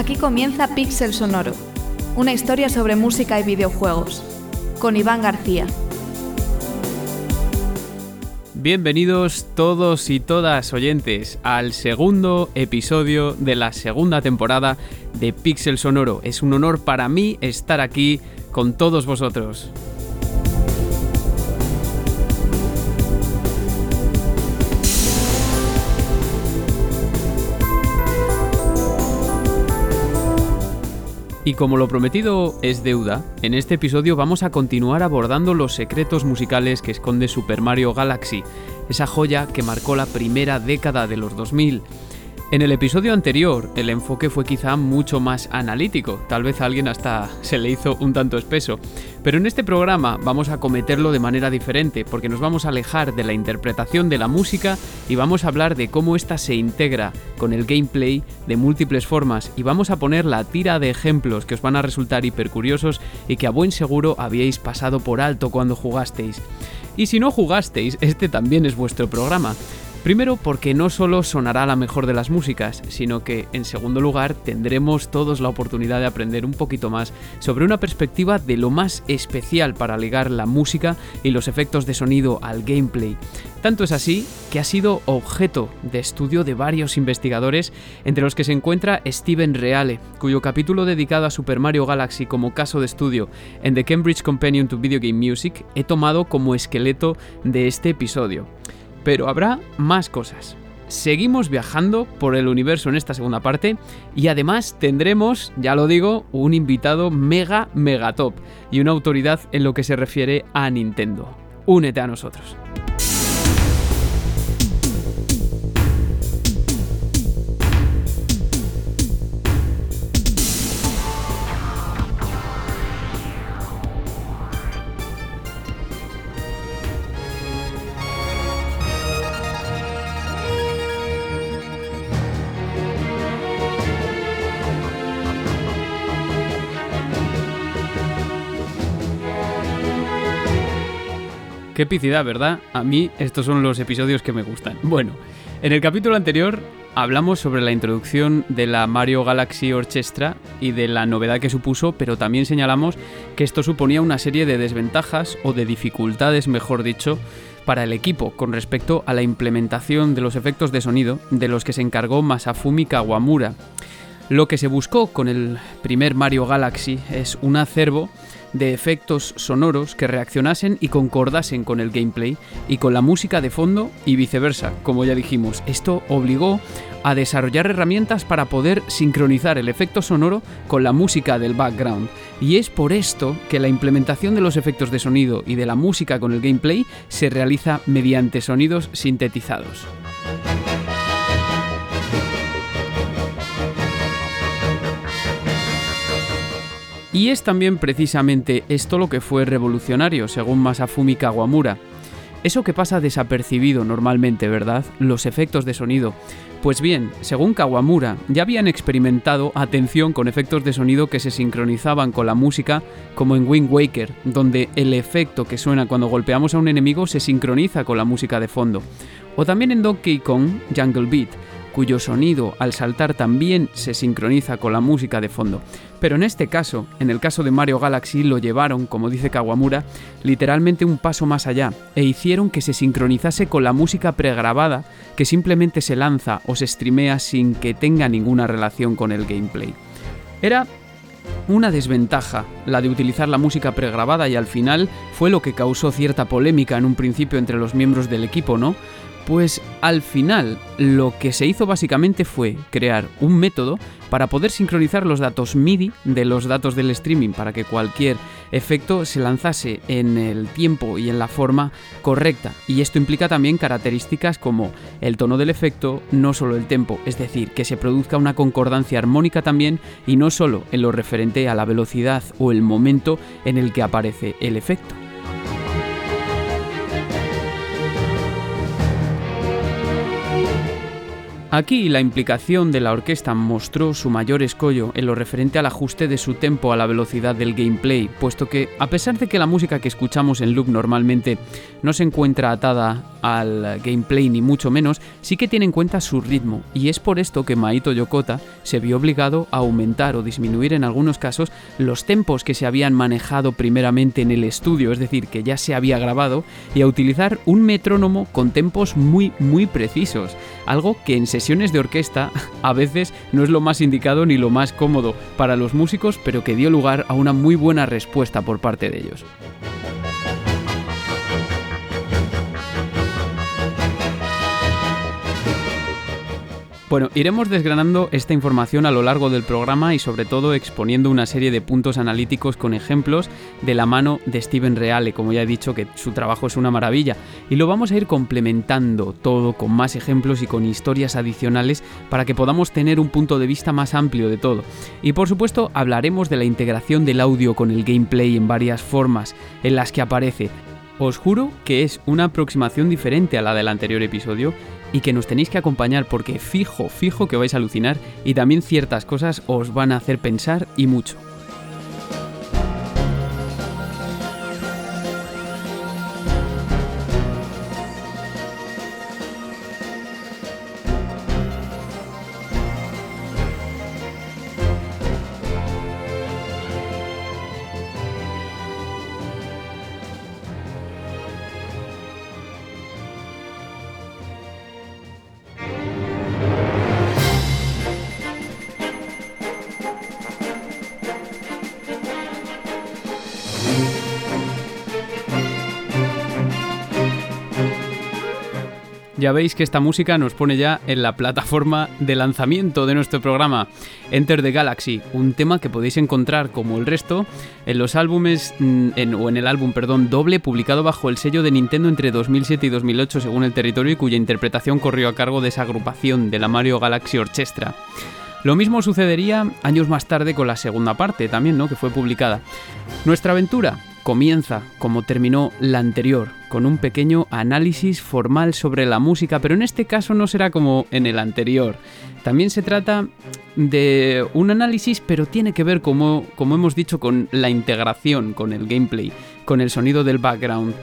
Aquí comienza Pixel Sonoro, una historia sobre música y videojuegos, con Iván García. Bienvenidos todos y todas oyentes al segundo episodio de la segunda temporada de Pixel Sonoro. Es un honor para mí estar aquí con todos vosotros. Y como lo prometido es deuda, en este episodio vamos a continuar abordando los secretos musicales que esconde Super Mario Galaxy, esa joya que marcó la primera década de los 2000 en el episodio anterior, el enfoque fue quizá mucho más analítico, tal vez a alguien hasta se le hizo un tanto espeso, pero en este programa vamos a cometerlo de manera diferente, porque nos vamos a alejar de la interpretación de la música y vamos a hablar de cómo ésta se integra con el gameplay de múltiples formas y vamos a poner la tira de ejemplos que os van a resultar hipercuriosos y que a buen seguro habíais pasado por alto cuando jugasteis. Y si no jugasteis, este también es vuestro programa. Primero porque no solo sonará la mejor de las músicas, sino que en segundo lugar tendremos todos la oportunidad de aprender un poquito más sobre una perspectiva de lo más especial para ligar la música y los efectos de sonido al gameplay. Tanto es así que ha sido objeto de estudio de varios investigadores, entre los que se encuentra Steven Reale, cuyo capítulo dedicado a Super Mario Galaxy como caso de estudio en The Cambridge Companion to Video Game Music he tomado como esqueleto de este episodio. Pero habrá más cosas. Seguimos viajando por el universo en esta segunda parte y además tendremos, ya lo digo, un invitado mega mega top y una autoridad en lo que se refiere a Nintendo. Únete a nosotros. Qué epicidad, ¿verdad? A mí estos son los episodios que me gustan. Bueno, en el capítulo anterior hablamos sobre la introducción de la Mario Galaxy Orchestra y de la novedad que supuso, pero también señalamos que esto suponía una serie de desventajas o de dificultades, mejor dicho, para el equipo con respecto a la implementación de los efectos de sonido de los que se encargó Masafumi Kawamura. Lo que se buscó con el primer Mario Galaxy es un acervo de efectos sonoros que reaccionasen y concordasen con el gameplay y con la música de fondo y viceversa, como ya dijimos. Esto obligó a desarrollar herramientas para poder sincronizar el efecto sonoro con la música del background. Y es por esto que la implementación de los efectos de sonido y de la música con el gameplay se realiza mediante sonidos sintetizados. Y es también precisamente esto lo que fue revolucionario, según Masafumi Kawamura. Eso que pasa desapercibido normalmente, ¿verdad? Los efectos de sonido. Pues bien, según Kawamura, ya habían experimentado atención con efectos de sonido que se sincronizaban con la música, como en Wind Waker, donde el efecto que suena cuando golpeamos a un enemigo se sincroniza con la música de fondo. O también en Donkey Kong Jungle Beat, cuyo sonido al saltar también se sincroniza con la música de fondo. Pero en este caso, en el caso de Mario Galaxy, lo llevaron, como dice Kawamura, literalmente un paso más allá e hicieron que se sincronizase con la música pregrabada que simplemente se lanza o se streamea sin que tenga ninguna relación con el gameplay. Era una desventaja la de utilizar la música pregrabada y al final fue lo que causó cierta polémica en un principio entre los miembros del equipo, ¿no? Pues al final lo que se hizo básicamente fue crear un método para poder sincronizar los datos MIDI de los datos del streaming para que cualquier efecto se lanzase en el tiempo y en la forma correcta. Y esto implica también características como el tono del efecto, no solo el tempo, es decir, que se produzca una concordancia armónica también y no solo en lo referente a la velocidad o el momento en el que aparece el efecto. Aquí la implicación de la orquesta mostró su mayor escollo en lo referente al ajuste de su tempo a la velocidad del gameplay, puesto que, a pesar de que la música que escuchamos en loop normalmente no se encuentra atada al gameplay ni mucho menos, sí que tiene en cuenta su ritmo, y es por esto que Maito Yokota se vio obligado a aumentar o disminuir en algunos casos los tempos que se habían manejado primeramente en el estudio, es decir, que ya se había grabado, y a utilizar un metrónomo con tempos muy muy precisos, algo que en sesiones de orquesta a veces no es lo más indicado ni lo más cómodo para los músicos, pero que dio lugar a una muy buena respuesta por parte de ellos. Bueno, iremos desgranando esta información a lo largo del programa y sobre todo exponiendo una serie de puntos analíticos con ejemplos de la mano de Steven Reale, como ya he dicho que su trabajo es una maravilla, y lo vamos a ir complementando todo con más ejemplos y con historias adicionales para que podamos tener un punto de vista más amplio de todo. Y por supuesto hablaremos de la integración del audio con el gameplay en varias formas en las que aparece. Os juro que es una aproximación diferente a la del anterior episodio y que nos tenéis que acompañar porque fijo, fijo que vais a alucinar y también ciertas cosas os van a hacer pensar y mucho. Ya veis que esta música nos pone ya en la plataforma de lanzamiento de nuestro programa, Enter the Galaxy, un tema que podéis encontrar como el resto en los álbumes mm, o en el álbum, perdón, doble publicado bajo el sello de Nintendo entre 2007 y 2008 según el territorio y cuya interpretación corrió a cargo de esa agrupación de la Mario Galaxy Orchestra. Lo mismo sucedería años más tarde con la segunda parte también, ¿no? que fue publicada. Nuestra aventura comienza como terminó la anterior, con un pequeño análisis formal sobre la música, pero en este caso no será como en el anterior. También se trata de un análisis, pero tiene que ver, como, como hemos dicho, con la integración, con el gameplay, con el sonido del background.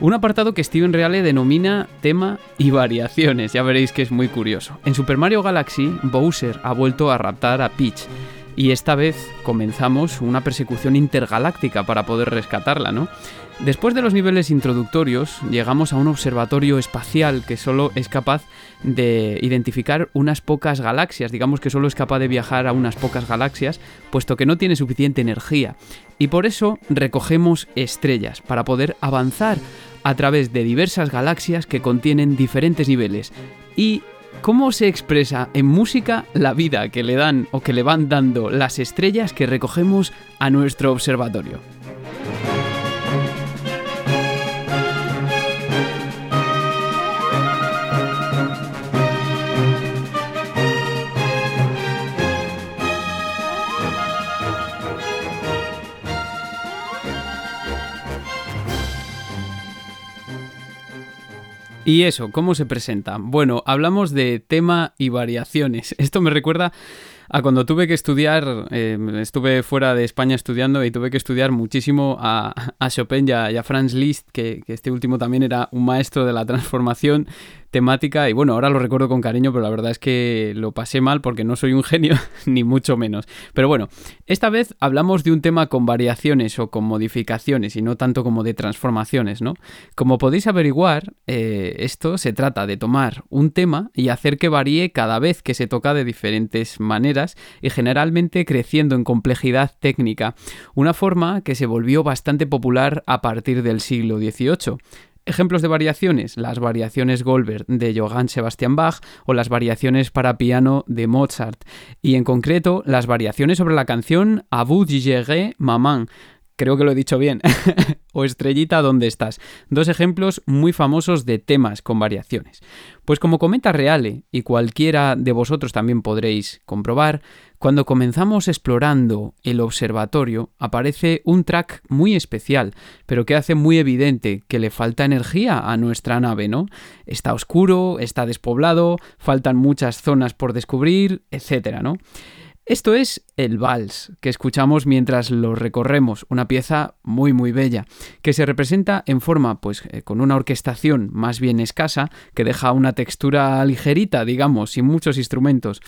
Un apartado que Steven Reale denomina tema y variaciones, ya veréis que es muy curioso. En Super Mario Galaxy, Bowser ha vuelto a raptar a Peach y esta vez comenzamos una persecución intergaláctica para poder rescatarla, ¿no? Después de los niveles introductorios, llegamos a un observatorio espacial que solo es capaz de identificar unas pocas galaxias, digamos que solo es capaz de viajar a unas pocas galaxias, puesto que no tiene suficiente energía. Y por eso recogemos estrellas, para poder avanzar a través de diversas galaxias que contienen diferentes niveles. Y ¿Cómo se expresa en música la vida que le dan o que le van dando las estrellas que recogemos a nuestro observatorio? Y eso, ¿cómo se presenta? Bueno, hablamos de tema y variaciones. Esto me recuerda a cuando tuve que estudiar, eh, estuve fuera de España estudiando y tuve que estudiar muchísimo a, Chopin y a, Franz Liszt, que, este último también era un maestro de la transformación temática y bueno, ahora lo recuerdo con cariño, pero la verdad es que lo pasé mal porque no soy un genio, ni mucho menos. Pero bueno, esta vez hablamos de un tema con variaciones o con modificaciones y no tanto como de transformaciones, ¿no? Como podéis averiguar, eh, esto se trata de tomar un tema y hacer que varíe cada vez que se toca de diferentes maneras y generalmente creciendo en complejidad técnica, una forma que se volvió bastante popular a partir del siglo XVIII. Ejemplos de variaciones, las variaciones Goldberg de Johann Sebastian Bach o las variaciones para piano de Mozart, y en concreto las variaciones sobre la canción A vous Maman, creo que lo he dicho bien, o Estrellita, ¿dónde estás? Dos ejemplos muy famosos de temas con variaciones. Pues como comenta Reale, y cualquiera de vosotros también podréis comprobar, cuando comenzamos explorando el observatorio aparece un track muy especial, pero que hace muy evidente que le falta energía a nuestra nave, ¿no? Está oscuro, está despoblado, faltan muchas zonas por descubrir, etcétera, ¿no? Esto es el vals, que escuchamos mientras lo recorremos, una pieza muy muy bella, que se representa en forma pues eh, con una orquestación más bien escasa, que deja una textura ligerita, digamos, sin muchos instrumentos.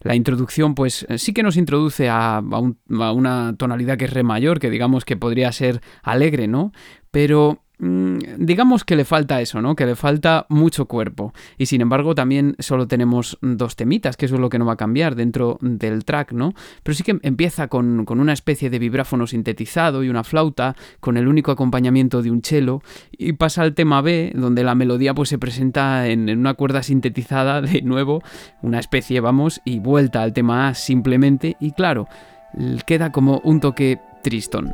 La introducción, pues eh, sí que nos introduce a, a una tonalidad que es re mayor, que digamos que podría ser alegre, ¿no? Pero digamos que le falta eso, ¿no? Que le falta mucho cuerpo. Y sin embargo, también solo tenemos dos temitas, que eso es lo que no va a cambiar dentro del track, ¿no? Pero sí que empieza con, una especie de vibráfono sintetizado y una flauta, con el único acompañamiento de un cello, y pasa al tema B, donde la melodía pues se presenta en, en una cuerda sintetizada de nuevo, una especie, vamos, y vuelta al tema A simplemente, y claro, queda como un toque tristón.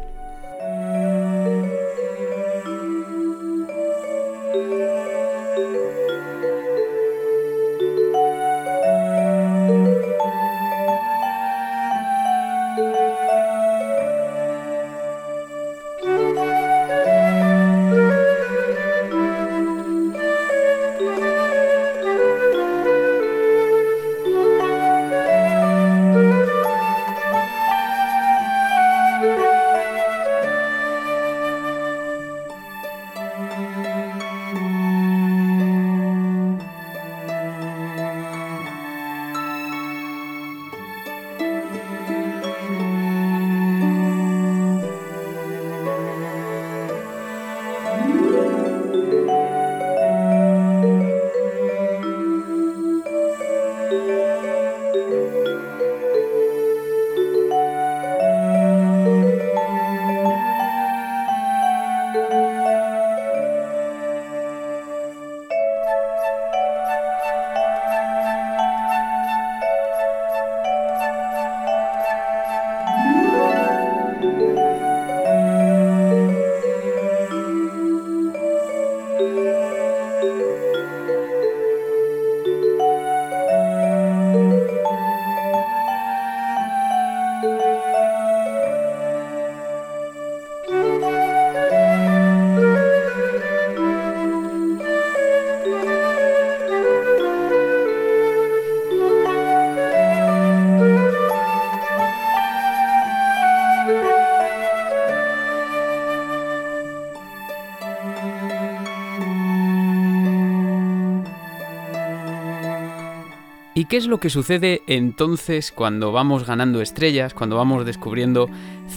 Qué es lo que sucede entonces cuando vamos ganando estrellas, cuando vamos descubriendo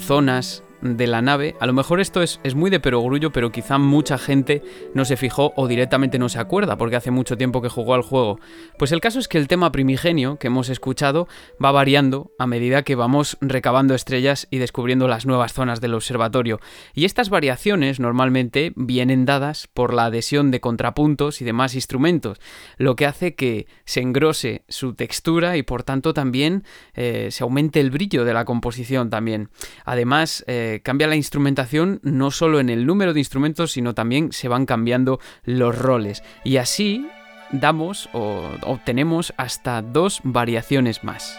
zonas de la nave. A lo mejor esto es, muy de perogrullo, pero quizá mucha gente no se fijó o directamente no se acuerda porque hace mucho tiempo que jugó al juego. Pues el caso es que el tema primigenio que hemos escuchado va variando a medida que vamos recabando estrellas y descubriendo las nuevas zonas del observatorio. Y estas variaciones normalmente vienen dadas por la adhesión de contrapuntos y demás instrumentos, lo que hace que se engrose su textura y por tanto también eh, se aumente el brillo de la composición también. Además, eh, cambia la instrumentación no solo en el número de instrumentos, sino también se van cambiando los roles. Y así damos o obtenemos hasta dos variaciones más.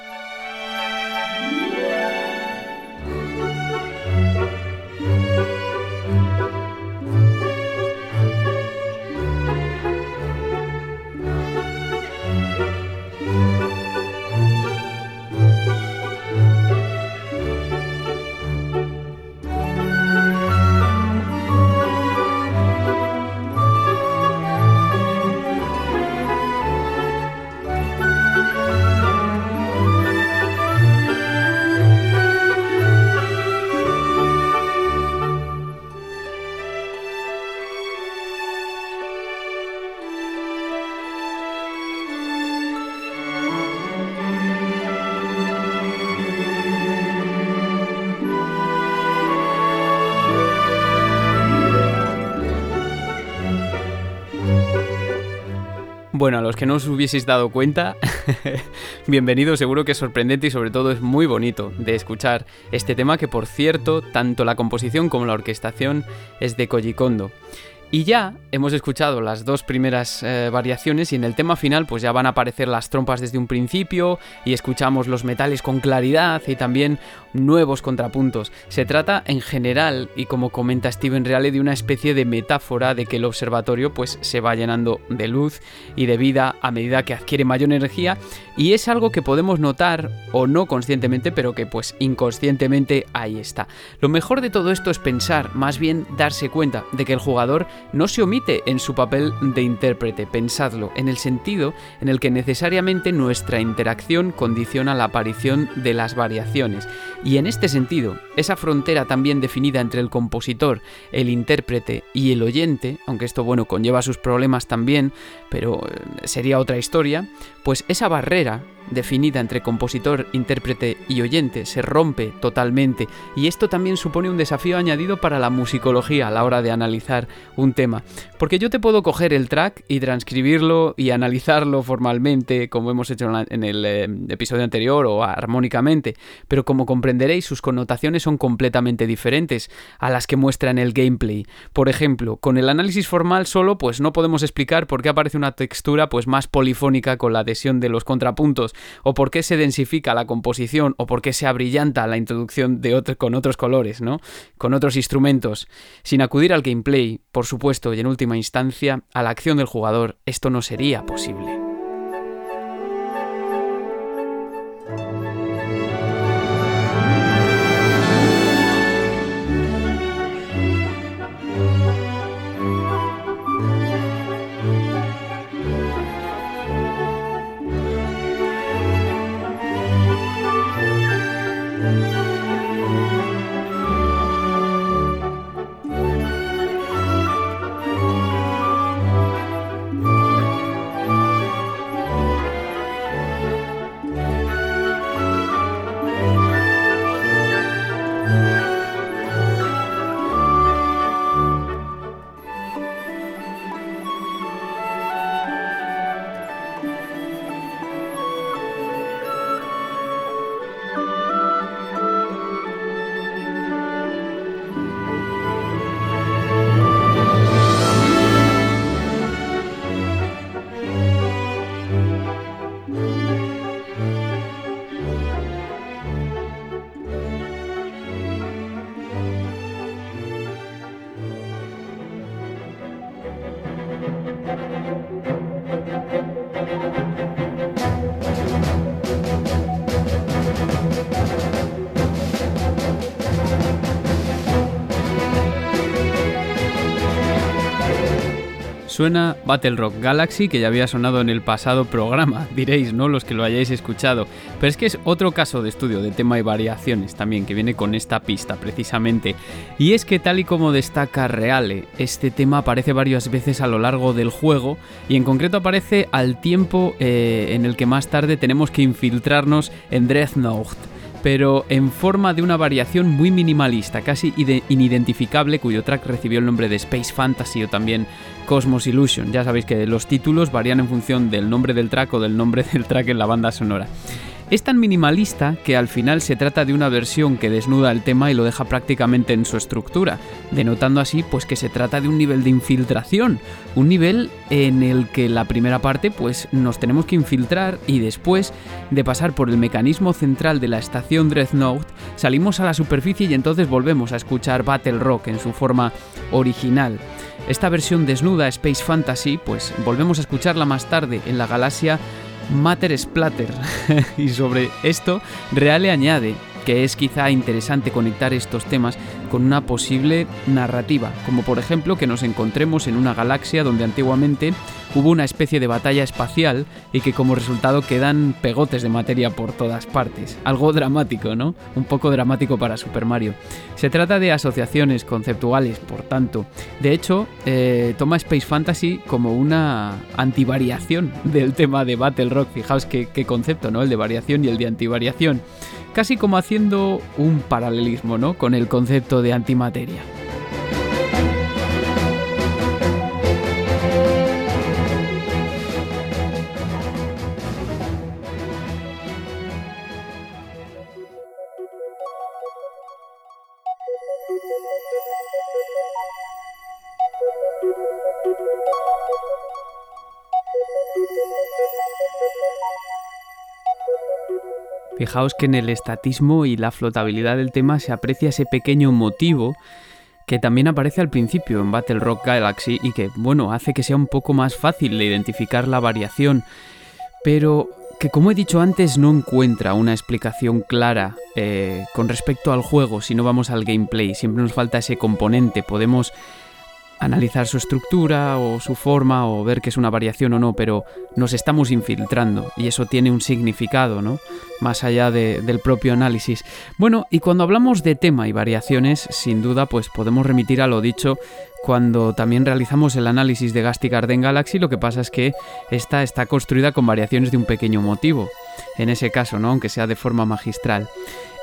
Que no os hubieseis dado cuenta, bienvenido, seguro que es sorprendente y sobre todo es muy bonito de escuchar este tema que por cierto, tanto la composición como la orquestación es de Koji Kondo. Y ya hemos escuchado las dos primeras eh, variaciones y en el tema final pues ya van a aparecer las trompas desde un principio y escuchamos los metales con claridad y también nuevos contrapuntos. Se trata en general y como comenta Steven Reale de una especie de metáfora de que el observatorio pues se va llenando de luz y de vida a medida que adquiere mayor energía y es algo que podemos notar o no conscientemente pero que pues inconscientemente ahí está. Lo mejor de todo esto es pensar, más bien darse cuenta de que el jugador no se omite en su papel de intérprete, pensadlo, en el sentido en el que necesariamente nuestra interacción condiciona la aparición de las variaciones. Y en este sentido, esa frontera también definida entre el compositor, el intérprete y el oyente, aunque esto bueno conlleva sus problemas también, pero eh, sería otra historia, pues esa barrera definida entre compositor, intérprete y oyente se rompe totalmente y esto también supone un desafío añadido para la musicología a la hora de analizar un tema. Porque yo te puedo coger el track y transcribirlo y analizarlo formalmente como hemos hecho en el eh, episodio anterior o armónicamente, pero como comprenderéis sus connotaciones son completamente diferentes a las que muestra en el gameplay. Por ejemplo, con el análisis formal solo pues no podemos explicar por qué aparece una textura pues más polifónica con la adhesión de los contrapuntos o por qué se densifica la composición, o por qué se abrillanta la introducción de con otros colores, ¿no? Con otros instrumentos. Sin acudir al gameplay, por supuesto, y en última instancia, a la acción del jugador, esto no sería posible. Suena Battle Rock Galaxy, que ya había sonado en el pasado programa, diréis, ¿no? Los que lo hayáis escuchado. Pero es que es otro caso de estudio de tema y variaciones también, que viene con esta pista precisamente. Y es que tal y como destaca Reale, este tema aparece varias veces a lo largo del juego, y en concreto aparece al tiempo eh, en el que más tarde tenemos que infiltrarnos en Dreadnought pero en forma de una variación muy minimalista, casi inidentificable, cuyo track recibió el nombre de Space Fantasy o también Cosmos Illusion. Ya sabéis que los títulos varían en función del nombre del track o del nombre del track en la banda sonora. Es tan minimalista que al final se trata de una versión que desnuda el tema y lo deja prácticamente en su estructura, denotando así pues que se trata de un nivel de infiltración, un nivel en el que la primera parte pues nos tenemos que infiltrar y después de pasar por el mecanismo central de la estación Dreadnought salimos a la superficie y entonces volvemos a escuchar Battle Rock en su forma original. Esta versión desnuda Space Fantasy pues volvemos a escucharla más tarde en la galaxia Matter Splatter. y sobre esto, Reale añade que es quizá interesante conectar estos temas con una posible narrativa, como por ejemplo que nos encontremos en una galaxia donde antiguamente hubo una especie de batalla espacial y que como resultado quedan pegotes de materia por todas partes. Algo dramático, ¿no? Un poco dramático para Super Mario. Se trata de asociaciones conceptuales, por tanto. De hecho, eh, toma Space Fantasy como una antivariación del tema de Battle Rock. Fijaos qué, qué concepto, ¿no? El de variación y el de antivariación casi como haciendo un paralelismo ¿no? con el concepto de antimateria. Fijaos que en el estatismo y la flotabilidad del tema se aprecia ese pequeño motivo que también aparece al principio en Battle Rock Galaxy y que, bueno, hace que sea un poco más fácil de identificar la variación, pero que como he dicho antes no encuentra una explicación clara eh, con respecto al juego si no vamos al gameplay, siempre nos falta ese componente, podemos analizar su estructura o su forma o ver que es una variación o no, pero nos estamos infiltrando y eso tiene un significado, ¿no? Más allá del propio análisis. Bueno, y cuando hablamos de tema y variaciones, sin duda, pues podemos remitir a lo dicho cuando también realizamos el análisis de Gastic Garden Galaxy, lo que pasa es que esta está construida con variaciones de un pequeño motivo, en ese caso, ¿no? Aunque sea de forma magistral.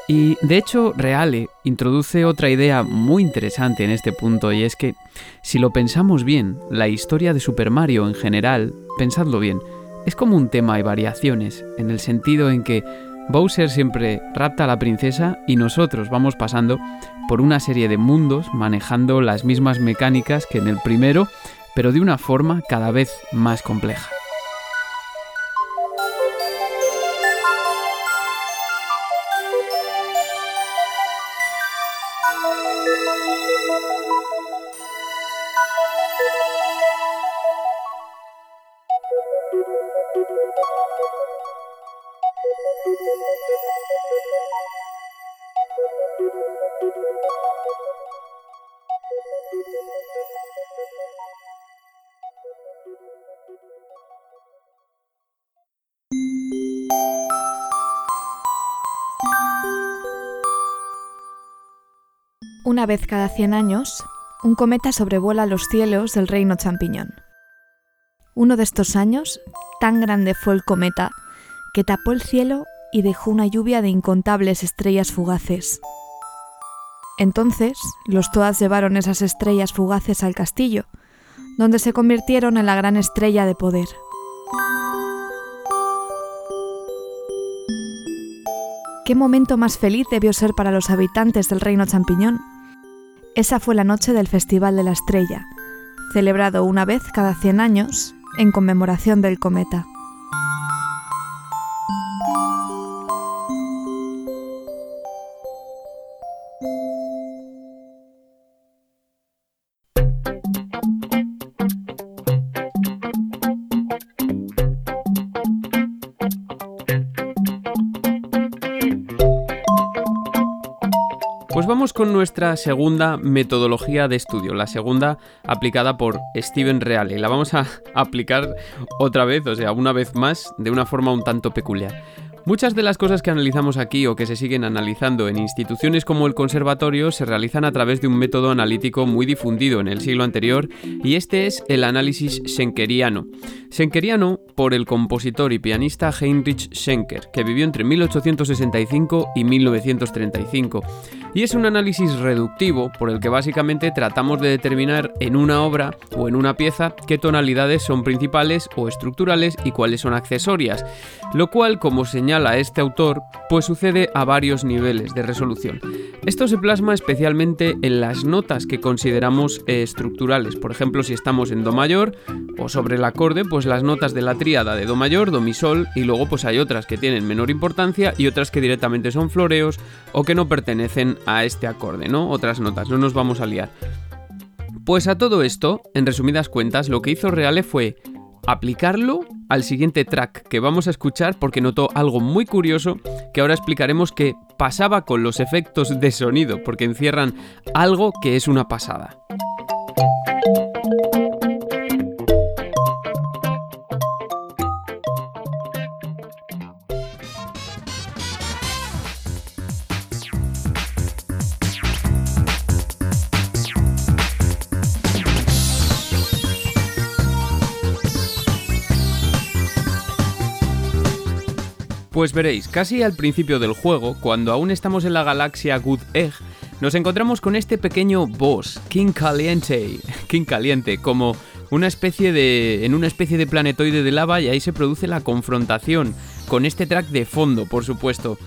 Y de hecho, Reale introduce otra idea muy interesante en este punto y es que, si lo pensamos bien, la historia de Super Mario en general, pensadlo bien, es como un tema de variaciones, en el sentido en que Bowser siempre rapta a la princesa y nosotros vamos pasando por una serie de mundos manejando las mismas mecánicas que en el primero, pero de una forma cada vez más compleja. Una vez cada 100 años, un cometa sobrevuela los cielos del reino champiñón. Uno de estos años, tan grande fue el cometa que tapó el cielo y dejó una lluvia de incontables estrellas fugaces. Entonces, los Toads llevaron esas estrellas fugaces al castillo, donde se convirtieron en la gran estrella de poder. ¿Qué momento más feliz debió ser para los habitantes del reino champiñón? Esa fue la noche del Festival de la Estrella, celebrado una vez cada 100 años en conmemoración del cometa. Nuestra segunda metodología de estudio, la segunda aplicada por Steven Reale. La vamos a aplicar otra vez, o sea, una vez más, de una forma un tanto peculiar. Muchas de las cosas que analizamos aquí o que se siguen analizando en instituciones como el conservatorio se realizan a través de un método analítico muy difundido en el siglo anterior y este es el análisis schenkeriano. Schenkeriano por el compositor y pianista Heinrich Schenker, que vivió entre 1865 y 1935. Y es un análisis reductivo por el que básicamente tratamos de determinar en una obra o en una pieza qué tonalidades son principales o estructurales y cuáles son accesorias, lo cual, como señala este autor, pues sucede a varios niveles de resolución. Esto se plasma especialmente en las notas que consideramos estructurales, por ejemplo si estamos en Do mayor o sobre el acorde, pues las notas de la tríada de Do mayor, Do mi sol y luego pues hay otras que tienen menor importancia y otras que directamente son floreos o que no pertenecen a este acorde, ¿no? Otras notas, no nos vamos a liar. Pues a todo esto, en resumidas cuentas, lo que hizo Reale fue aplicarlo al siguiente track que vamos a escuchar porque notó algo muy curioso que ahora explicaremos que pasaba con los efectos de sonido porque encierran algo que es una pasada. Pues veréis, casi al principio del juego, cuando aún estamos en la galaxia Good Egg, nos encontramos con este pequeño boss, King Caliente, King Caliente, como una especie de en una especie de planetoide de lava y ahí se produce la confrontación con este track de fondo, por supuesto.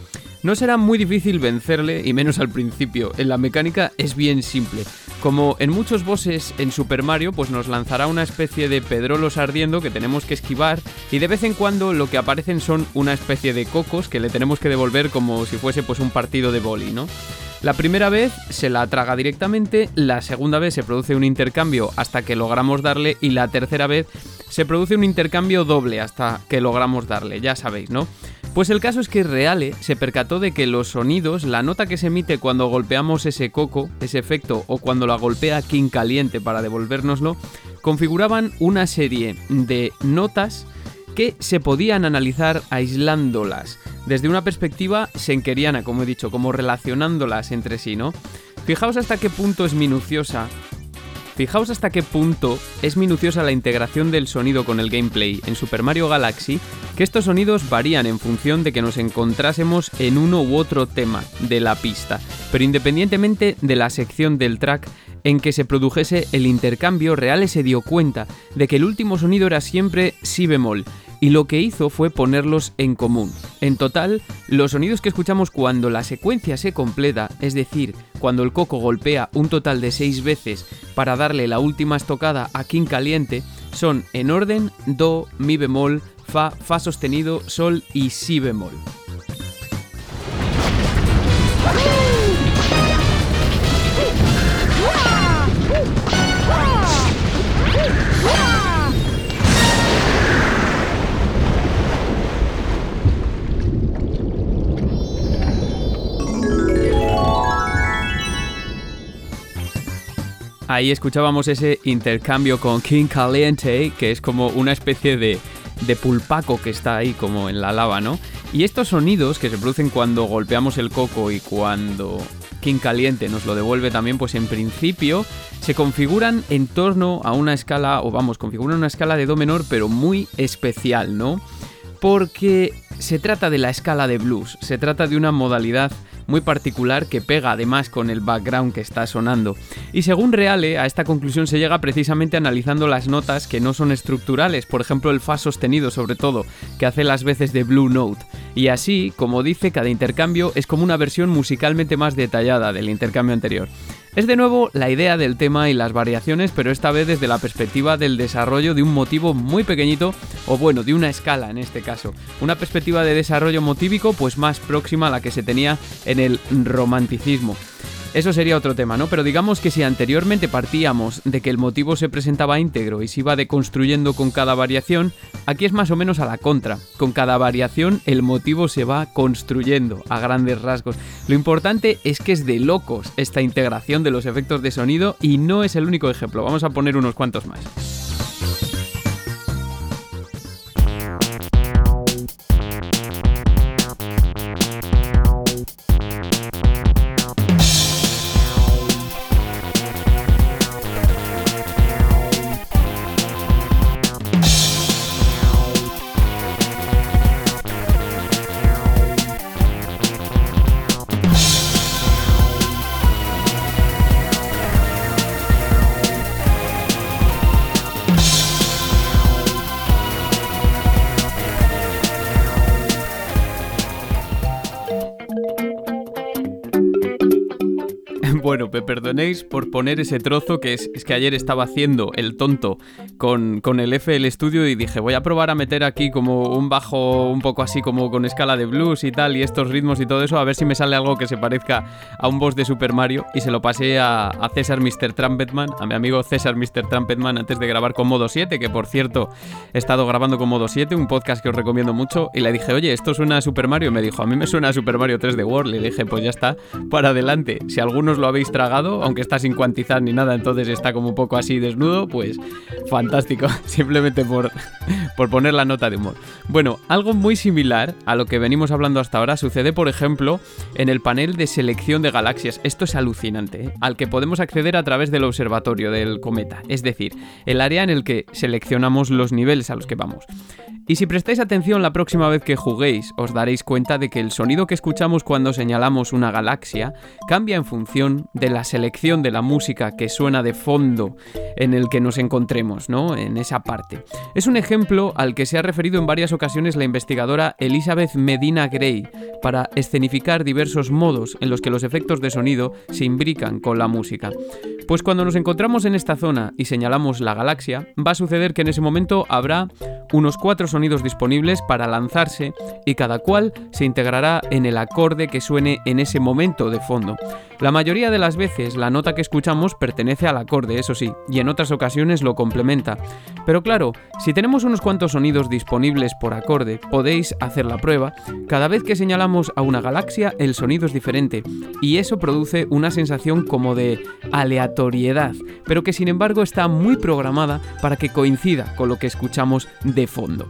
No será muy difícil vencerle, y menos al principio. En la mecánica es bien simple. Como en muchos bosses en Super Mario, pues nos lanzará una especie de pedrolos ardiendo que tenemos que esquivar, y de vez en cuando lo que aparecen son una especie de cocos que le tenemos que devolver como si fuese pues un partido de boli, ¿no? La primera vez se la traga directamente, la segunda vez se produce un intercambio hasta que logramos darle y la tercera vez se produce un intercambio doble hasta que logramos darle, ya sabéis, ¿no? Pues el caso es que Reale se percató de que los sonidos, la nota que se emite cuando golpeamos ese coco, ese efecto, o cuando la golpea King Caliente para devolvérnoslo, configuraban una serie de notas que se podían analizar aislándolas desde una perspectiva senkeriana, como he dicho, como relacionándolas entre sí, ¿no? Fijaos hasta qué punto es minuciosa Fijaos hasta qué punto es minuciosa la integración del sonido con el gameplay en Super Mario Galaxy, que estos sonidos varían en función de que nos encontrásemos en uno u otro tema de la pista, pero independientemente de la sección del track en que se produjese el intercambio, Reale se dio cuenta de que el último sonido era siempre si bemol, y lo que hizo fue ponerlos en común. En total, los sonidos que escuchamos cuando la secuencia se completa, es decir, cuando el coco golpea un total de 6 veces para darle la última estocada a King Caliente, son en orden Do, Mi bemol, Fa, Fa sostenido, Sol y Si bemol. Ahí escuchábamos ese intercambio con King Caliente, que es como una especie de, de pulpaco que está ahí como en la lava, ¿no? Y estos sonidos que se producen cuando golpeamos el coco y cuando King Caliente nos lo devuelve también, pues en principio se configuran en torno a una escala, o vamos, configuran una escala de Do menor, pero muy especial, ¿no? Porque se trata de la escala de blues, se trata de una modalidad muy particular que pega además con el background que está sonando. Y según Reale, a esta conclusión se llega precisamente analizando las notas que no son estructurales, por ejemplo el Fa sostenido sobre todo, que hace las veces de Blue Note. Y así, como dice, cada intercambio es como una versión musicalmente más detallada del intercambio anterior. Es de nuevo la idea del tema y las variaciones, pero esta vez desde la perspectiva del desarrollo de un motivo muy pequeñito, o bueno, de una escala en este caso. Una perspectiva de desarrollo motívico pues más próxima a la que se tenía en el romanticismo. Eso sería otro tema, ¿no? Pero digamos que si anteriormente partíamos de que el motivo se presentaba íntegro y se iba deconstruyendo con cada variación, aquí es más o menos a la contra. Con cada variación el motivo se va construyendo a grandes rasgos. Lo importante es que es de locos esta integración de los efectos de sonido y no es el único ejemplo. Vamos a poner unos cuantos más. Me perdonéis por poner ese trozo que es, que ayer estaba haciendo el tonto con, con el FL Studio y dije, voy a probar a meter aquí como un bajo un poco así como con escala de blues y tal y estos ritmos y todo eso, a ver si me sale algo que se parezca a un boss de Super Mario y se lo pasé a, César Mr. Trumpetman, a mi amigo César Mr. Trumpetman antes de grabar con Modo 7, que por cierto he estado grabando con Modo 7, un podcast que os recomiendo mucho y le dije, oye, esto suena a Super Mario, me dijo, a mí me suena a Super Mario 3 de World, le dije, pues ya está, para adelante, si algunos lo habéis aunque está sin cuantizar ni nada, entonces está como un poco así desnudo, pues fantástico, simplemente por, por poner la nota de humor. Bueno, algo muy similar a lo que venimos hablando hasta ahora sucede, por ejemplo, en el panel de selección de galaxias. Esto es alucinante, ¿eh? al que podemos acceder a través del observatorio del cometa, es decir, el área en el que seleccionamos los niveles a los que vamos. Y si prestáis atención la próxima vez que juguéis, os daréis cuenta de que el sonido que escuchamos cuando señalamos una galaxia cambia en función de la selección de la música que suena de fondo en el que nos encontremos, ¿no? En esa parte. Es un ejemplo al que se ha referido en varias ocasiones la investigadora Elizabeth Medina Gray para escenificar diversos modos en los que los efectos de sonido se imbrican con la música. Pues cuando nos encontramos en esta zona y señalamos la galaxia, va a suceder que en ese momento habrá unos cuatro sonidos disponibles para lanzarse y cada cual se integrará en el acorde que suene en ese momento de fondo. La mayoría de las veces la nota que escuchamos pertenece al acorde, eso sí, y en otras ocasiones lo complementa. Pero claro, si tenemos unos cuantos sonidos disponibles por acorde, podéis hacer la prueba. Cada vez que señalamos a una galaxia, el sonido es diferente, y eso produce una sensación como de aleatoriedad, pero que sin embargo está muy programada para que coincida con lo que escuchamos de fondo.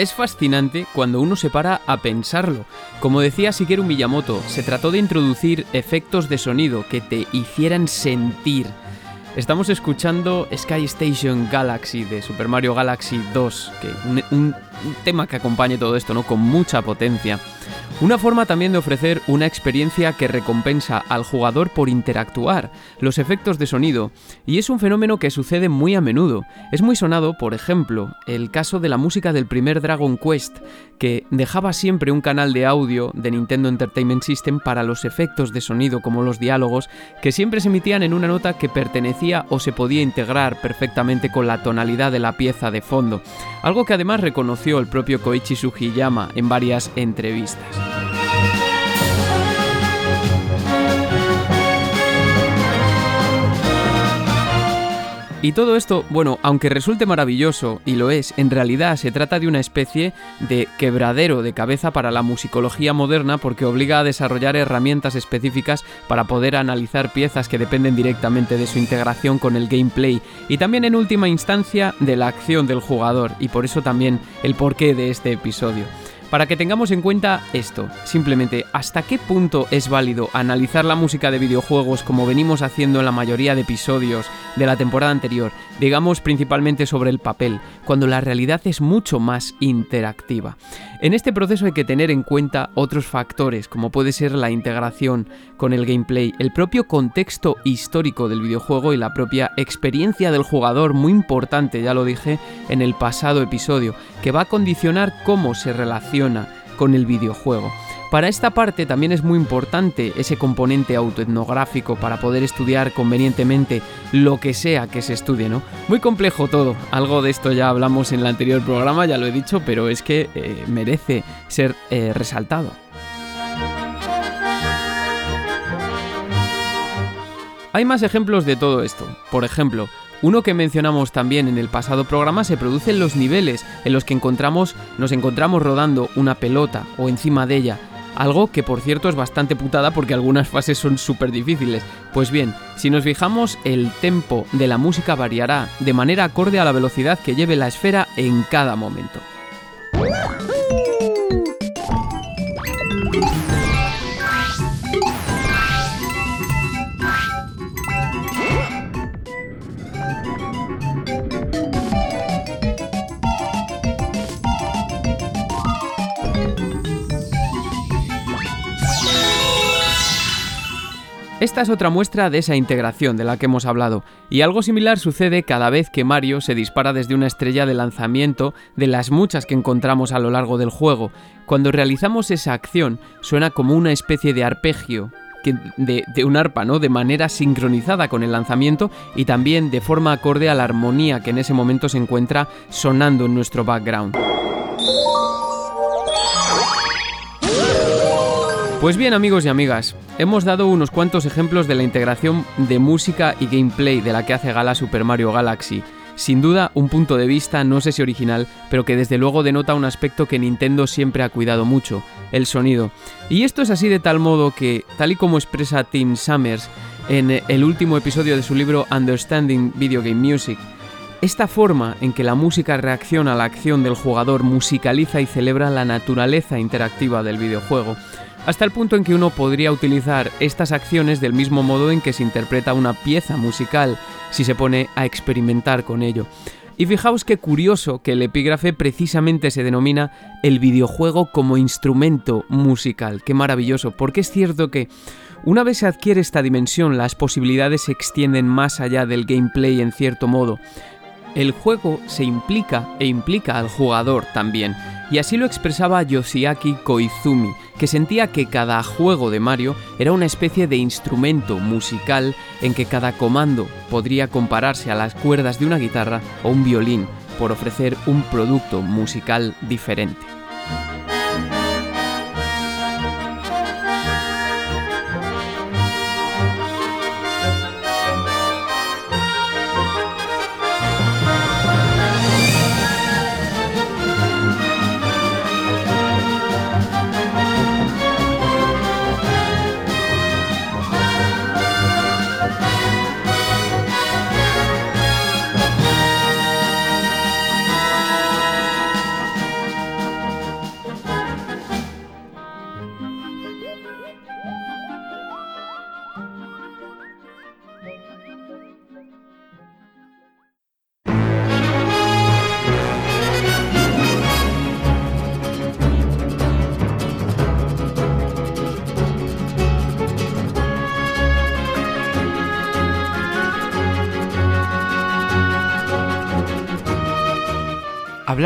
Es fascinante cuando uno se para a pensarlo. Como decía Shigeru Miyamoto, se trató de introducir efectos de sonido que te hicieran sentir. Estamos escuchando Sky Station Galaxy de Super Mario Galaxy 2, que un, un tema que acompañe todo esto, ¿no? Con mucha potencia. Una forma también de ofrecer una experiencia que recompensa al jugador por interactuar, los efectos de sonido, y es un fenómeno que sucede muy a menudo. Es muy sonado, por ejemplo, el caso de la música del primer Dragon Quest, que dejaba siempre un canal de audio de Nintendo Entertainment System para los efectos de sonido como los diálogos, que siempre se emitían en una nota que pertenecía o se podía integrar perfectamente con la tonalidad de la pieza de fondo, algo que además reconoció el propio Koichi Sugiyama en varias entrevistas. Y todo esto, bueno, aunque resulte maravilloso, y lo es, en realidad se trata de una especie de quebradero de cabeza para la musicología moderna porque obliga a desarrollar herramientas específicas para poder analizar piezas que dependen directamente de su integración con el gameplay y también en última instancia de la acción del jugador, y por eso también el porqué de este episodio para que tengamos en cuenta esto, simplemente hasta qué punto es válido analizar la música de videojuegos como venimos haciendo en la mayoría de episodios de la temporada anterior, digamos principalmente sobre el papel, cuando la realidad es mucho más interactiva. En este proceso hay que tener en cuenta otros factores, como puede ser la integración con el gameplay, el propio contexto histórico del videojuego y la propia experiencia del jugador, muy importante, ya lo dije en el pasado episodio, que va a condicionar cómo se relaciona con el videojuego. Para esta parte también es muy importante ese componente autoetnográfico para poder estudiar convenientemente lo que sea que se estudie, ¿no? Muy complejo todo, algo de esto ya hablamos en el anterior programa, ya lo he dicho, pero es que eh, merece ser eh, resaltado. Hay más ejemplos de todo esto. Por ejemplo, uno que mencionamos también en el pasado programa se produce en los niveles en los que encontramos, nos encontramos rodando una pelota o encima de ella. Algo que por cierto es bastante putada porque algunas fases son súper difíciles. Pues bien, si nos fijamos, el tempo de la música variará de manera acorde a la velocidad que lleve la esfera en cada momento. Esta es otra muestra de esa integración de la que hemos hablado, y algo similar sucede cada vez que Mario se dispara desde una estrella de lanzamiento de las muchas que encontramos a lo largo del juego. Cuando realizamos esa acción suena como una especie de arpegio de, de, un arpa, ¿no? De manera sincronizada con el lanzamiento y también de forma acorde a la armonía que en ese momento se encuentra sonando en nuestro background. Pues bien amigos y amigas, hemos dado unos cuantos ejemplos de la integración de música y gameplay de la que hace gala Super Mario Galaxy. Sin duda, un punto de vista no sé si original, pero que desde luego denota un aspecto que Nintendo siempre ha cuidado mucho, el sonido. Y esto es así de tal modo que, tal y como expresa Tim Summers en el último episodio de su libro Understanding Video Game Music, esta forma en que la música reacciona a la acción del jugador musicaliza y celebra la naturaleza interactiva del videojuego, hasta el punto en que uno podría utilizar estas acciones del mismo modo en que se interpreta una pieza musical, si se pone a experimentar con ello. Y fijaos qué curioso que el epígrafe precisamente se denomina el videojuego como instrumento musical. Qué maravilloso, porque es cierto que una vez se adquiere esta dimensión, las posibilidades se extienden más allá del gameplay en cierto modo. El juego se implica e implica al jugador también, y así lo expresaba Yoshiaki Koizumi, que sentía que cada juego de Mario era una especie de instrumento musical en que cada comando podría compararse a las cuerdas de una guitarra o un violín por ofrecer un producto musical diferente.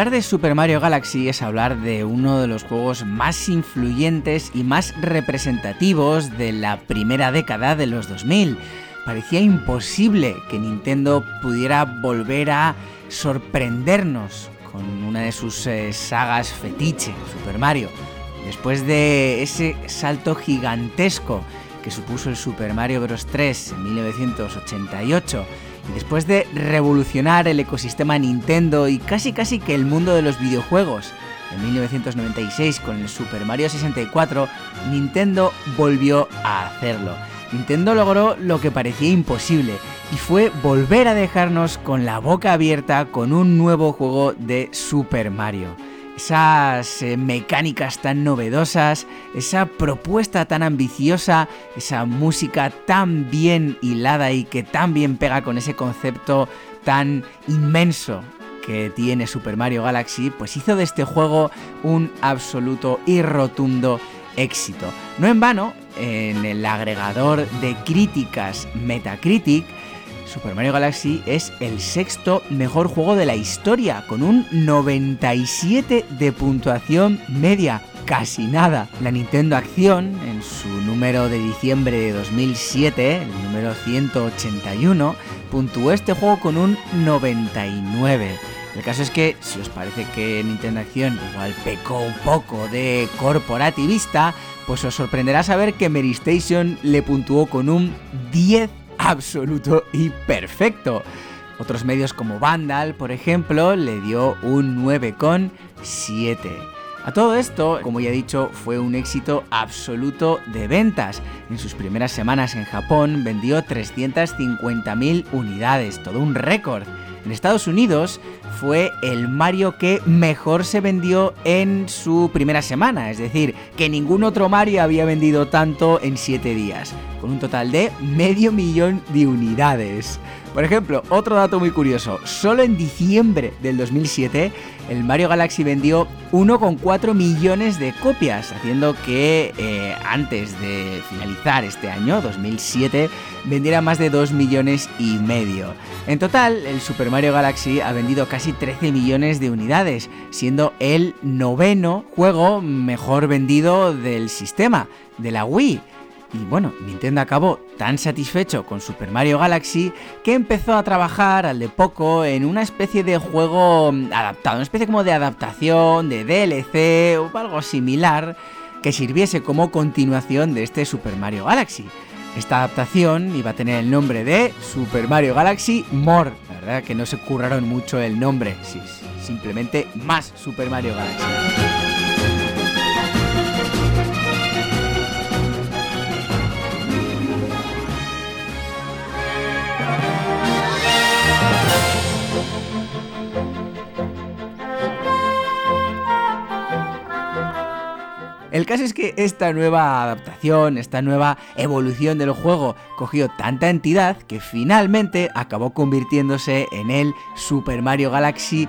Hablar de Super Mario Galaxy es hablar de uno de los juegos más influyentes y más representativos de la primera década de los 2000. Parecía imposible que Nintendo pudiera volver a sorprendernos con una de sus eh, sagas fetiche, Super Mario. Después de ese salto gigantesco que supuso el Super Mario Bros. 3 en 1988, y después de revolucionar el ecosistema Nintendo y casi casi que el mundo de los videojuegos, en 1996 con el Super Mario 64, Nintendo volvió a hacerlo. Nintendo logró lo que parecía imposible y fue volver a dejarnos con la boca abierta con un nuevo juego de Super Mario esas eh, mecánicas tan novedosas, esa propuesta tan ambiciosa, esa música tan bien hilada y que tan bien pega con ese concepto tan inmenso que tiene Super Mario Galaxy, pues hizo de este juego un absoluto y rotundo éxito. No en vano, en el agregador de críticas Metacritic, Super Mario Galaxy es el sexto mejor juego de la historia, con un 97 de puntuación media. Casi nada. La Nintendo Acción, en su número de diciembre de 2007, el número 181, puntuó este juego con un 99. El caso es que, si os parece que Nintendo Acción igual pecó un poco de corporativista, pues os sorprenderá saber que Mary Station le puntuó con un 10 absoluto y perfecto. Otros medios como Vandal, por ejemplo, le dio un 9,7. A todo esto, como ya he dicho, fue un éxito absoluto de ventas. En sus primeras semanas en Japón vendió 350.000 unidades, todo un récord. En Estados Unidos fue el Mario que mejor se vendió en su primera semana, es decir, que ningún otro Mario había vendido tanto en 7 días, con un total de medio millón de unidades. Por ejemplo, otro dato muy curioso, solo en diciembre del 2007 el Mario Galaxy vendió 1,4 millones de copias, haciendo que eh, antes de finalizar este año, 2007, vendiera más de 2 millones y medio. En total, el Super Mario Galaxy ha vendido casi 13 millones de unidades, siendo el noveno juego mejor vendido del sistema, de la Wii. Y bueno, Nintendo acabó tan satisfecho con Super Mario Galaxy que empezó a trabajar al de poco en una especie de juego adaptado, una especie como de adaptación, de DLC o algo similar, que sirviese como continuación de este Super Mario Galaxy. Esta adaptación iba a tener el nombre de Super Mario Galaxy More. La verdad que no se curraron mucho el nombre, simplemente más Super Mario Galaxy. El caso es que esta nueva adaptación, esta nueva evolución del juego cogió tanta entidad que finalmente acabó convirtiéndose en el Super Mario Galaxy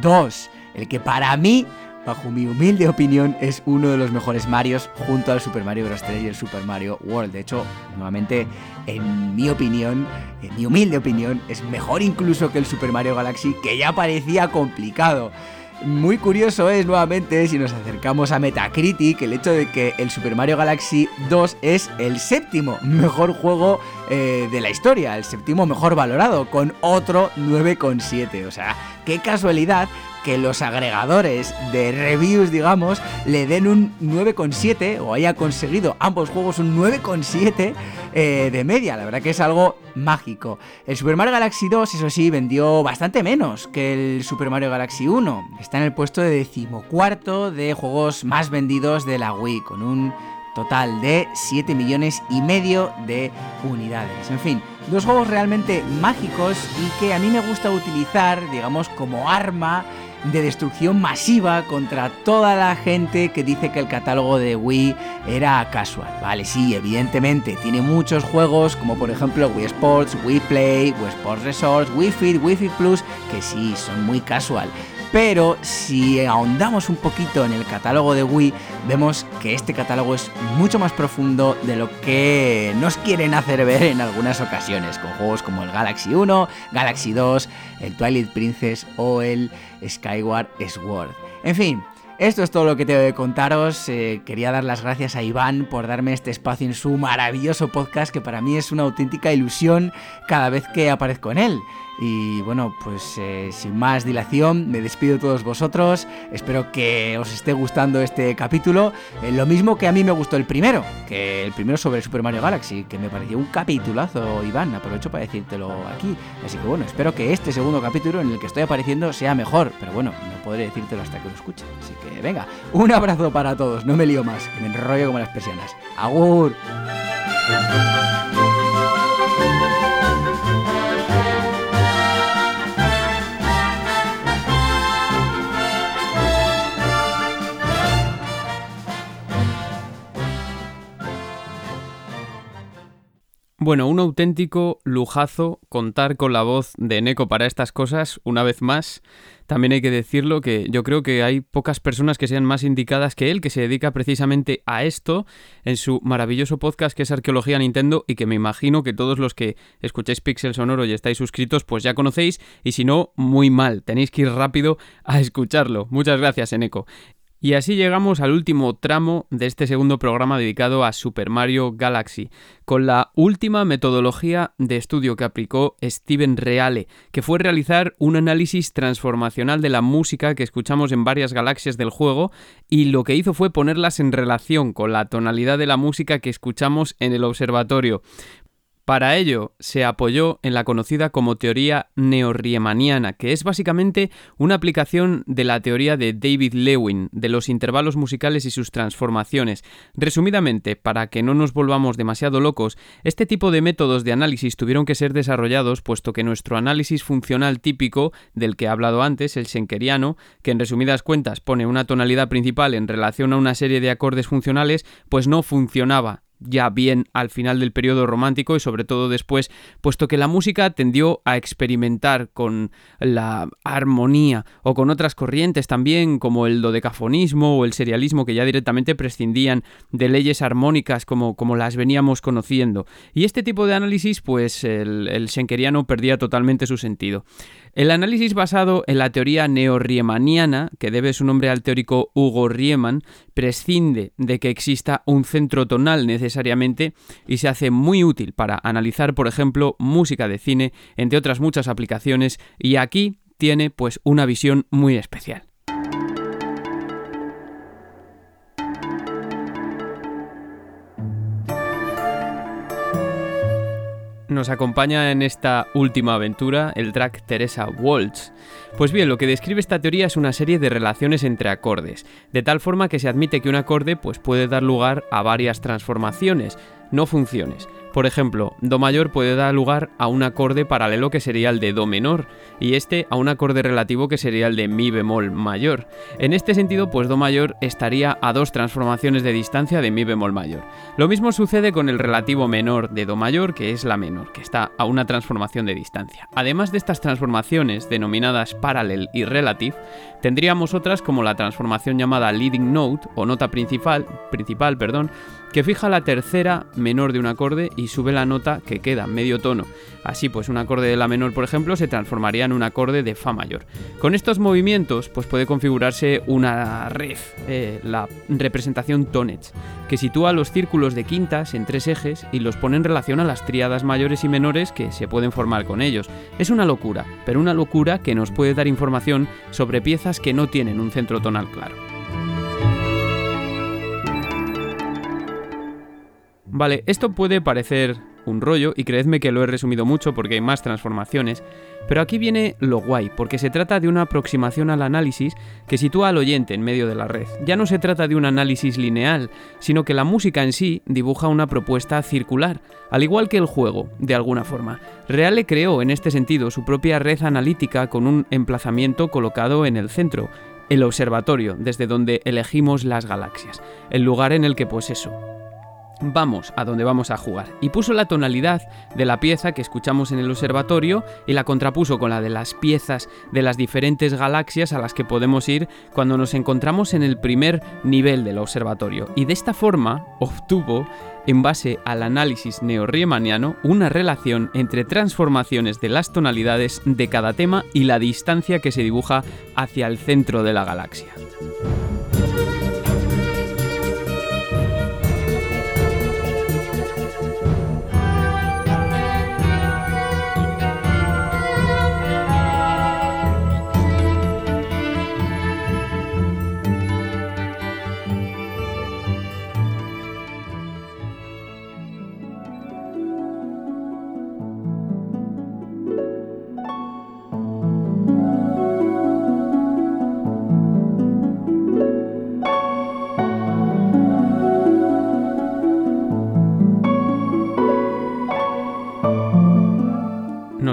2, el que para mí bajo mi humilde opinión, es uno de los mejores Marios junto al Super Mario Bros. 3 y el Super Mario World. De hecho, nuevamente, en mi opinión, en mi humilde opinión, es mejor incluso que el Super Mario Galaxy, que ya parecía complicado. Muy curioso es nuevamente si nos acercamos a Metacritic el hecho de que el Super Mario Galaxy 2 es el séptimo mejor juego eh, de la historia, el séptimo mejor valorado, con otro 9,7. O sea, qué casualidad que los agregadores de reviews, digamos, le den un 9,7 o haya conseguido ambos juegos un 9,7 eh, de media. La verdad que es algo mágico. El Super Mario Galaxy 2, eso sí, vendió bastante menos que el Super Mario Galaxy 1. Está en el puesto de decimocuarto de juegos más vendidos de la Wii, con un total de 7 millones y medio de unidades. En fin, dos juegos realmente mágicos y que a mí me gusta utilizar, digamos, como arma de destrucción masiva contra toda la gente que dice que el catálogo de Wii era casual. Vale, sí, evidentemente, tiene muchos juegos como por ejemplo Wii Sports, Wii Play, Wii Sports Resorts, Wii Fit, Wii Fit Plus, que sí, son muy casual. Pero si ahondamos un poquito en el catálogo de Wii, vemos que este catálogo es mucho más profundo de lo que nos quieren hacer ver en algunas ocasiones, con juegos como el Galaxy 1, Galaxy 2, el Twilight Princess o el Skyward Sword. En fin, esto es todo lo que tengo que contaros. Eh, quería dar las gracias a Iván por darme este espacio en su maravilloso podcast, que para mí es una auténtica ilusión cada vez que aparezco en él. Y bueno, pues eh, sin más dilación, me despido de todos vosotros. Espero que os esté gustando este capítulo. Eh, lo mismo que a mí me gustó el primero, que el primero sobre Super Mario Galaxy, que me pareció un capitulazo, Iván. Aprovecho para decírtelo aquí. Así que bueno, espero que este segundo capítulo en el que estoy apareciendo sea mejor. Pero bueno, no podré decírtelo hasta que lo escuche. Así que venga, un abrazo para todos. No me lío más, que me enrollo como las persianas. ¡Agur! Bueno, un auténtico lujazo contar con la voz de Neko para estas cosas, una vez más. También hay que decirlo que yo creo que hay pocas personas que sean más indicadas que él, que se dedica precisamente a esto en su maravilloso podcast que es Arqueología Nintendo y que me imagino que todos los que escucháis Pixel Sonoro y estáis suscritos pues ya conocéis y si no, muy mal, tenéis que ir rápido a escucharlo. Muchas gracias, Eneco. Y así llegamos al último tramo de este segundo programa dedicado a Super Mario Galaxy, con la última metodología de estudio que aplicó Steven Reale, que fue realizar un análisis transformacional de la música que escuchamos en varias galaxias del juego y lo que hizo fue ponerlas en relación con la tonalidad de la música que escuchamos en el observatorio. Para ello, se apoyó en la conocida como teoría neorriemaniana, que es básicamente una aplicación de la teoría de David Lewin, de los intervalos musicales y sus transformaciones. Resumidamente, para que no nos volvamos demasiado locos, este tipo de métodos de análisis tuvieron que ser desarrollados puesto que nuestro análisis funcional típico, del que he hablado antes, el schenkeriano, que en resumidas cuentas pone una tonalidad principal en relación a una serie de acordes funcionales, pues no funcionaba ya bien al final del periodo romántico y sobre todo después, puesto que la música tendió a experimentar con la armonía o con otras corrientes también como el dodecafonismo o el serialismo que ya directamente prescindían de leyes armónicas como, como las veníamos conociendo. Y este tipo de análisis pues el, el schenkeriano perdía totalmente su sentido. El análisis basado en la teoría neorriemaniana, que debe su nombre al teórico Hugo Riemann, prescinde de que exista un centro tonal necesariamente y se hace muy útil para analizar, por ejemplo, música de cine, entre otras muchas aplicaciones, y aquí tiene pues una visión muy especial. Nos acompaña en esta última aventura el track Teresa Waltz. Pues bien, lo que describe esta teoría es una serie de relaciones entre acordes, de tal forma que se admite que un acorde pues, puede dar lugar a varias transformaciones, no funciones. Por ejemplo, Do mayor puede dar lugar a un acorde paralelo que sería el de Do menor, y este a un acorde relativo que sería el de Mi bemol mayor. En este sentido, pues Do mayor estaría a dos transformaciones de distancia de Mi bemol mayor. Lo mismo sucede con el relativo menor de Do mayor, que es la menor, que está a una transformación de distancia. Además de estas transformaciones denominadas parallel y relative, tendríamos otras como la transformación llamada leading note o nota principal, principal perdón, que fija la tercera menor de un acorde y sube la nota que queda, medio tono. Así pues, un acorde de la menor, por ejemplo, se transformaría en un acorde de fa mayor. Con estos movimientos, pues puede configurarse una red, eh, la representación Tonets, que sitúa los círculos de quintas en tres ejes y los pone en relación a las tríadas mayores y menores que se pueden formar con ellos. Es una locura, pero una locura que nos puede dar información sobre piezas que no tienen un centro tonal claro. Vale, esto puede parecer un rollo y creedme que lo he resumido mucho porque hay más transformaciones, pero aquí viene lo guay, porque se trata de una aproximación al análisis que sitúa al oyente en medio de la red. Ya no se trata de un análisis lineal, sino que la música en sí dibuja una propuesta circular, al igual que el juego, de alguna forma. Reale creó en este sentido su propia red analítica con un emplazamiento colocado en el centro, el observatorio, desde donde elegimos las galaxias, el lugar en el que pues eso, vamos a donde vamos a jugar. Y puso la tonalidad de la pieza que escuchamos en el observatorio y la contrapuso con la de las piezas de las diferentes galaxias a las que podemos ir cuando nos encontramos en el primer nivel del observatorio. Y de esta forma obtuvo, en base al análisis neorriemaniano, una relación entre transformaciones de las tonalidades de cada tema y la distancia que se dibuja hacia el centro de la galaxia.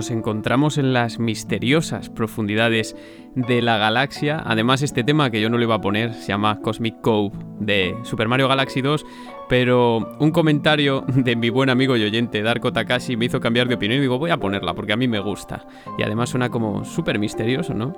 Nos encontramos en las misteriosas profundidades de la galaxia. Además, este tema que yo no le iba a poner se llama Cosmic Cove de Super Mario Galaxy 2, pero un comentario de mi buen amigo y oyente Darko Takashi me hizo cambiar de opinión y digo, voy a ponerla porque a mí me gusta. Y además suena como súper misterioso, ¿no?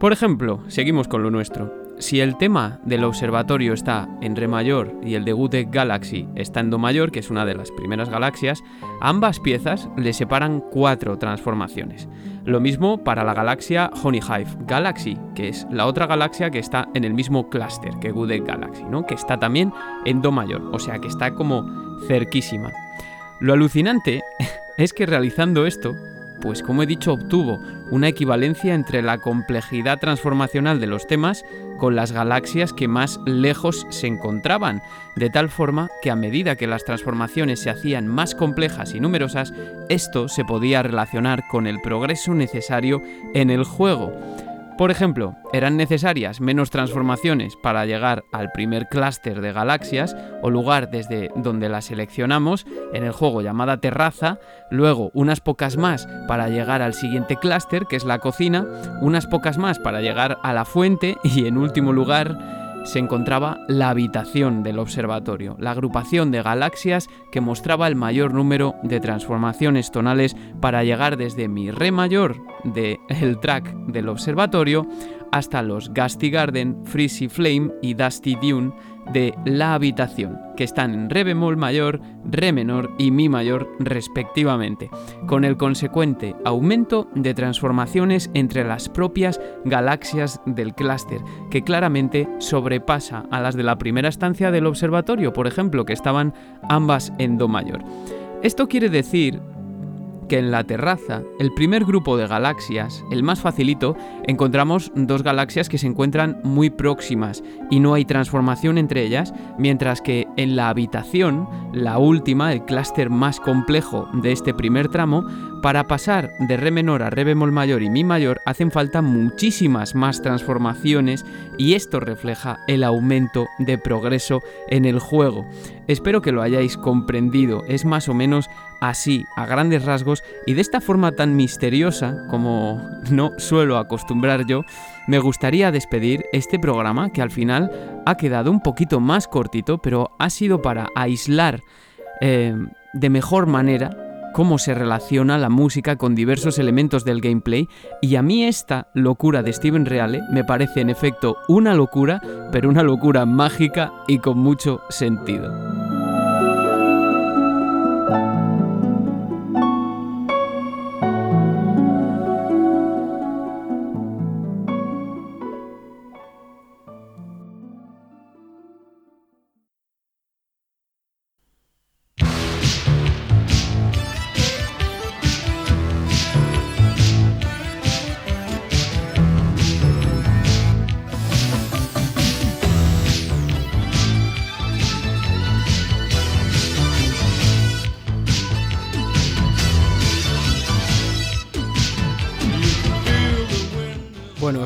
Por ejemplo, seguimos con lo nuestro. Si el tema del observatorio está en Re mayor y el de Gutek Galaxy está en Do mayor, que es una de las primeras galaxias, ambas piezas le separan cuatro transformaciones. Lo mismo para la galaxia Honey Hive Galaxy, que es la otra galaxia que está en el mismo clúster que Gutek Galaxy, ¿no? que está también en Do mayor, o sea que está como cerquísima. Lo alucinante es que realizando esto, pues como he dicho, obtuvo una equivalencia entre la complejidad transformacional de los temas con las galaxias que más lejos se encontraban, de tal forma que a medida que las transformaciones se hacían más complejas y numerosas, esto se podía relacionar con el progreso necesario en el juego. Por ejemplo, eran necesarias menos transformaciones para llegar al primer clúster de galaxias o lugar desde donde las seleccionamos en el juego llamada terraza, luego unas pocas más para llegar al siguiente clúster que es la cocina, unas pocas más para llegar a la fuente y en último lugar se encontraba la habitación del observatorio, la agrupación de galaxias que mostraba el mayor número de transformaciones tonales para llegar desde mi re mayor del el track del observatorio hasta los Gusty Garden, Freezy Flame y Dusty Dune de la habitación, que están en re bemol mayor, re menor y mi mayor respectivamente, con el consecuente aumento de transformaciones entre las propias galaxias del clúster, que claramente sobrepasa a las de la primera estancia del observatorio, por ejemplo, que estaban ambas en do mayor. Esto quiere decir que en la terraza, el primer grupo de galaxias, el más facilito, encontramos dos galaxias que se encuentran muy próximas y no hay transformación entre ellas, mientras que En la habitación, la última, el clúster más complejo de este primer tramo, para pasar de re menor a re bemol mayor y mi mayor hacen falta muchísimas más transformaciones y esto refleja el aumento de progreso en el juego. Espero que lo hayáis comprendido, es más o menos así, a grandes rasgos, y de esta forma tan misteriosa como no suelo acostumbrar yo, me gustaría despedir este programa que al final ha quedado un poquito más cortito, pero ha sido para aislar eh, de mejor manera cómo se relaciona la música con diversos elementos del gameplay y a mí esta locura de Steven Reale me parece en efecto una locura, pero una locura mágica y con mucho sentido.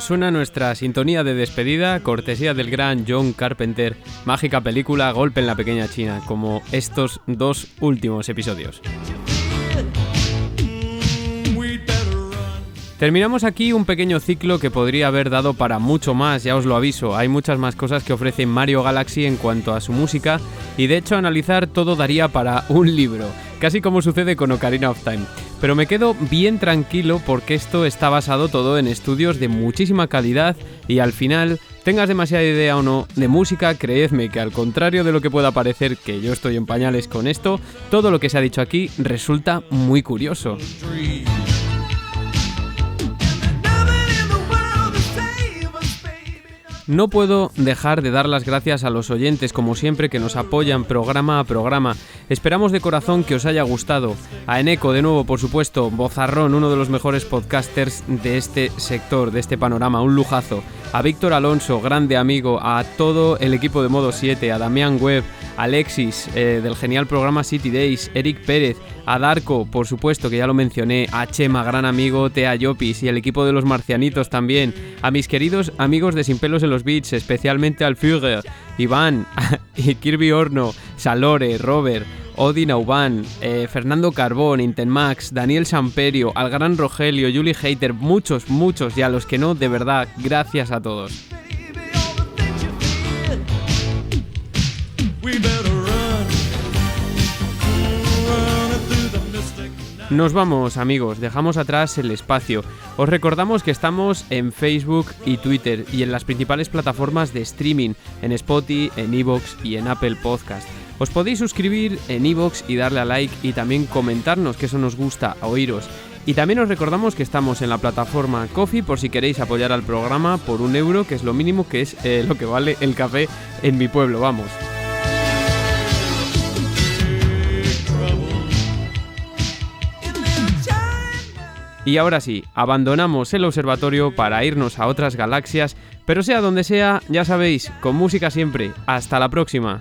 Suena nuestra sintonía de despedida, cortesía del gran John Carpenter, mágica película Golpe en la Pequeña China, como estos dos últimos episodios. Terminamos aquí un pequeño ciclo que podría haber dado para mucho más, ya os lo aviso, hay muchas más cosas que ofrece Mario Galaxy en cuanto a su música y de hecho analizar todo daría para un libro, casi como sucede con Ocarina of Time. Pero me quedo bien tranquilo porque esto está basado todo en estudios de muchísima calidad y al final tengas demasiada idea o no de música, creedme que al contrario de lo que pueda parecer que yo estoy en pañales con esto, todo lo que se ha dicho aquí resulta muy curioso. No puedo dejar de dar las gracias a los oyentes, como siempre, que nos apoyan programa a programa. Esperamos de corazón que os haya gustado. A Eneco, de nuevo, por supuesto, Bozarrón, uno de los mejores podcasters de este sector, de este panorama, un lujazo. A Víctor Alonso, grande amigo, a todo el equipo de Modo 7, a Damián Webb, Alexis, eh, del genial programa City Days, Eric Pérez, a Darko, por supuesto, que ya lo mencioné, a Chema, gran amigo, Tea Yopis y el equipo de los marcianitos también, a mis queridos amigos de Sin Pelos en los Beats, especialmente al Führer, Iván, Kirby Horno, Salore, Robert, Odin Auban, eh, Fernando Carbón, Intenmax, Daniel Samperio, al gran Rogelio, Julie Hater, muchos, muchos, y a los que no, de verdad, gracias a todos. Nos vamos amigos, dejamos atrás el espacio. Os recordamos que estamos en Facebook y Twitter y en las principales plataformas de streaming, en Spotify, en Evox y en Apple Podcast. Os podéis suscribir en Evox y darle a like y también comentarnos que eso nos gusta oíros. Y también os recordamos que estamos en la plataforma Coffee por si queréis apoyar al programa por un euro, que es lo mínimo que es eh, lo que vale el café en mi pueblo, vamos. Y ahora sí, abandonamos el observatorio para irnos a otras galaxias, pero sea donde sea, ya sabéis, con música siempre. Hasta la próxima.